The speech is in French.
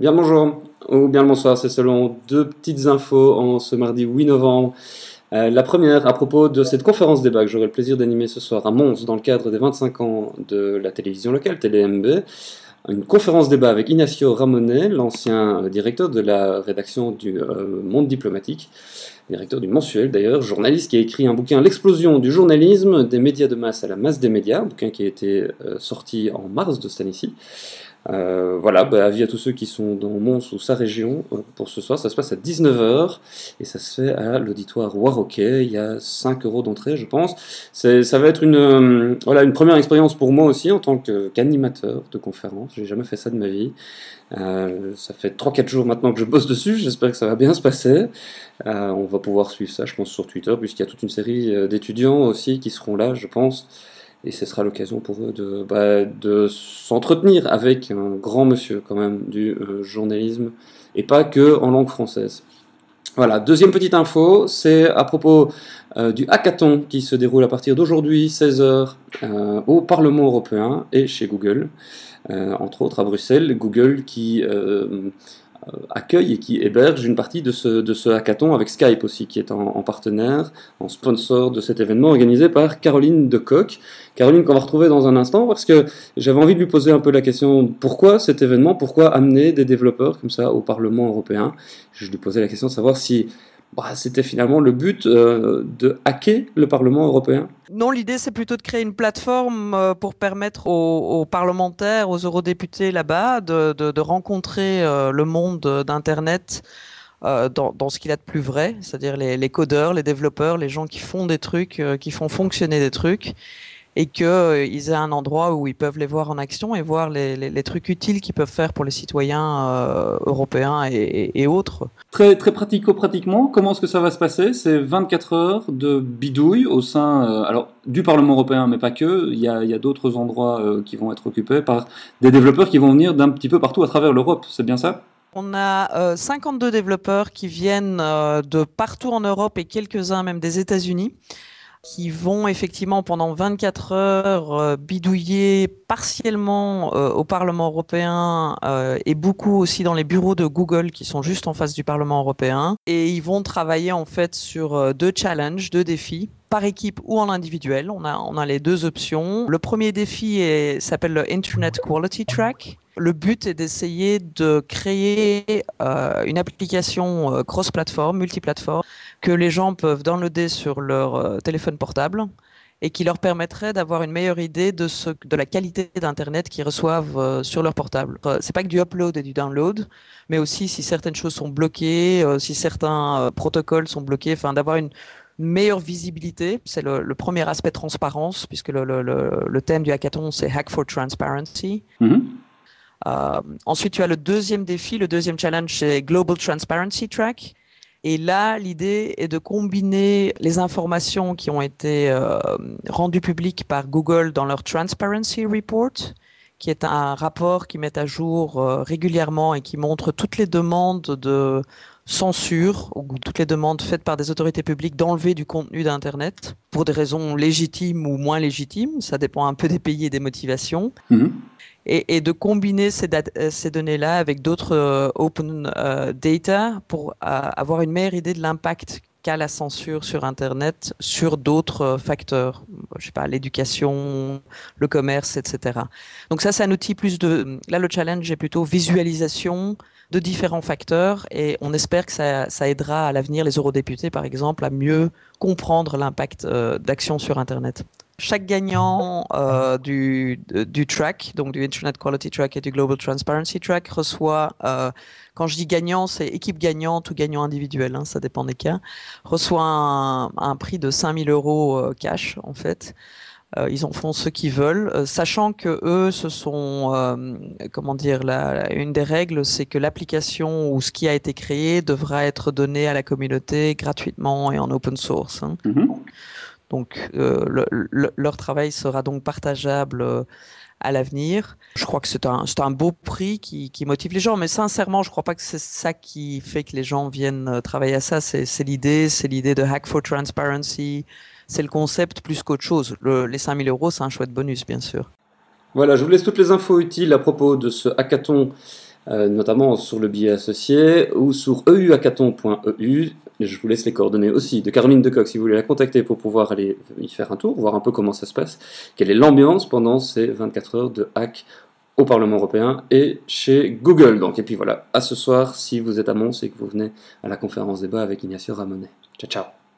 Bien bonjour, ou bien le bonsoir, c'est selon deux petites infos en ce mardi 8 novembre. Euh, la première à propos de cette conférence débat que j'aurai le plaisir d'animer ce soir à Mons dans le cadre des 25 ans de la télévision locale, TéléMB. Une conférence débat avec Ignacio Ramonet, l'ancien directeur de la rédaction du euh, Monde diplomatique, directeur du mensuel d'ailleurs, journaliste qui a écrit un bouquin L'explosion du journalisme, des médias de masse à la masse des médias, un bouquin qui a été euh, sorti en mars de cette année-ci. Euh, voilà, bah, avis à tous ceux qui sont dans Mons ou sa région euh, pour ce soir. Ça se passe à 19h et ça se fait à l'auditoire Warroquet. Il y a 5 euros d'entrée, je pense. Ça va être une, euh, voilà, une première expérience pour moi aussi en tant qu'animateur de conférence. J'ai jamais fait ça de ma vie. ça fait 3-4 jours maintenant que je bosse dessus. J'espère que ça va bien se passer. on va pouvoir suivre ça, je pense, sur Twitter, puisqu'il y a toute une série d'étudiants aussi qui seront là, je pense et ce sera l'occasion pour eux de, bah, de s'entretenir avec un grand monsieur quand même du euh, journalisme et pas que en langue française. Voilà, deuxième petite info, c'est à propos euh, du hackathon qui se déroule à partir d'aujourd'hui, 16h, euh, au Parlement européen et chez Google, entre autres à Bruxelles. Google qui accueille et qui héberge une partie de ce, de ce hackathon avec Skype aussi, qui est en, partenaire, en sponsor de cet événement organisé par Caroline Decoq. Caroline qu'on va retrouver dans un instant parce que j'avais envie de lui poser un peu la question pourquoi cet événement, pourquoi amener des développeurs comme ça au Parlement européen? Je lui posais la question de savoir si bah, c'était finalement le but euh, de hacker le Parlement européen. Non, l'idée c'est plutôt de créer une plateforme euh, pour permettre aux, parlementaires, aux eurodéputés là-bas de, rencontrer euh, le monde d'Internet dans, ce qu'il a de plus vrai, c'est-à-dire les, les, codeurs, les développeurs, les gens qui font des trucs, qui font fonctionner des trucs et qu'ils euh, aient un endroit où ils peuvent les voir en action et voir les, les, les trucs utiles qu'ils peuvent faire pour les citoyens euh, européens et, et, autres. Très, très pratico-pratiquement, comment est-ce que ça va se passer? C'est 24 heures de bidouille au sein euh, alors, du Parlement européen, mais pas que. Il y a, il y a d'autres endroits qui vont être occupés par des développeurs qui vont venir d'un petit peu partout à travers l'Europe. C'est bien ça? On a 52 développeurs qui viennent de partout en Europe et quelques-uns même des États-Unis qui vont effectivement pendant 24 heures euh, bidouiller partiellement euh, au Parlement européen euh, et beaucoup aussi dans les bureaux de Google qui sont juste en face du Parlement européen. Et ils vont travailler en fait sur deux challenges, deux défis par équipe ou en individuel. On a, on a les deux options. Le premier défi s'appelle le Internet Quality Track. Le but est d'essayer de créer une application cross-platform, multiplateforme, que les gens peuvent downloader sur leur euh, téléphone portable et qui leur permettrait d'avoir une meilleure idée de, ce, de la qualité d'internet qu'ils reçoivent euh, sur leur portable. Euh, c'est pas que du upload et du download, mais aussi si certaines choses sont bloquées, si certains protocoles sont bloqués, enfin d'avoir une, meilleure visibilité. C'est le, premier aspect transparence, puisque le, le, le, thème du hackathon c'est Hack for Transparency. Mm-hmm. Ensuite, tu as le deuxième défi, le deuxième challenge, c'est Global Transparency Track. Et là, l'idée est de combiner les informations qui ont été euh, rendues publiques par Google dans leur Transparency Report, qui est un rapport qui met à jour euh, régulièrement et qui montre toutes les demandes de censure ou toutes les demandes faites par des autorités publiques d'enlever du contenu d'Internet pour des raisons légitimes ou moins légitimes. Ça dépend un peu des pays et des motivations. Mm-hmm et, et, de combiner ces, euh, ces données-là avec d'autres euh, open euh, data pour avoir une meilleure idée de l'impact qu'a la censure sur Internet sur d'autres facteurs, je sais pas, l'éducation, le commerce, etc. Donc ça, c'est un outil plus de... Là, le challenge est plutôt visualisation de différents facteurs et on espère que ça, ça aidera à l'avenir les eurodéputés, par exemple, à mieux comprendre l'impact d'action sur Internet. Chaque gagnant euh, du, du track, donc du Internet Quality Track et du Global Transparency Track, reçoit, euh, quand je dis gagnant, c'est équipe gagnante ou gagnant individuel, hein, ça dépend des cas, reçoit un, prix de 5000 euros euh, cash en fait. Ils en font ce qu'ils veulent, sachant que eux, ce sont, comment dire, une des règles, c'est que l'application ou ce qui a été créé devra être donné à la communauté gratuitement et en open source. Hein. Mm-hmm. Donc euh, leur travail sera donc partageable euh, à l'avenir. Je crois que c'est un, un beau prix qui, qui, motive les gens, mais sincèrement, je crois pas que c'est ça qui fait que les gens viennent euh, travailler à ça. C'est l'idée, c'est l'idée de Hack for Transparency, c'est le concept plus qu'autre chose. Le, les 5000 euros, c'est un chouette bonus, bien sûr. Voilà, je vous laisse toutes les infos utiles à propos de ce hackathon notamment sur le billet associé ou sur euhackathon.eu. Je vous laisse les coordonnées aussi de Carmine Decoq si vous voulez la contacter pour pouvoir aller y faire un tour, voir un peu comment ça se passe, quelle est l'ambiance pendant ces 24 heures de hack au Parlement européen et chez Google. Donc, et puis voilà, à ce soir si vous êtes à Mons et que vous venez à la conférence débat avec Ignacio Ramonet. Ciao, ciao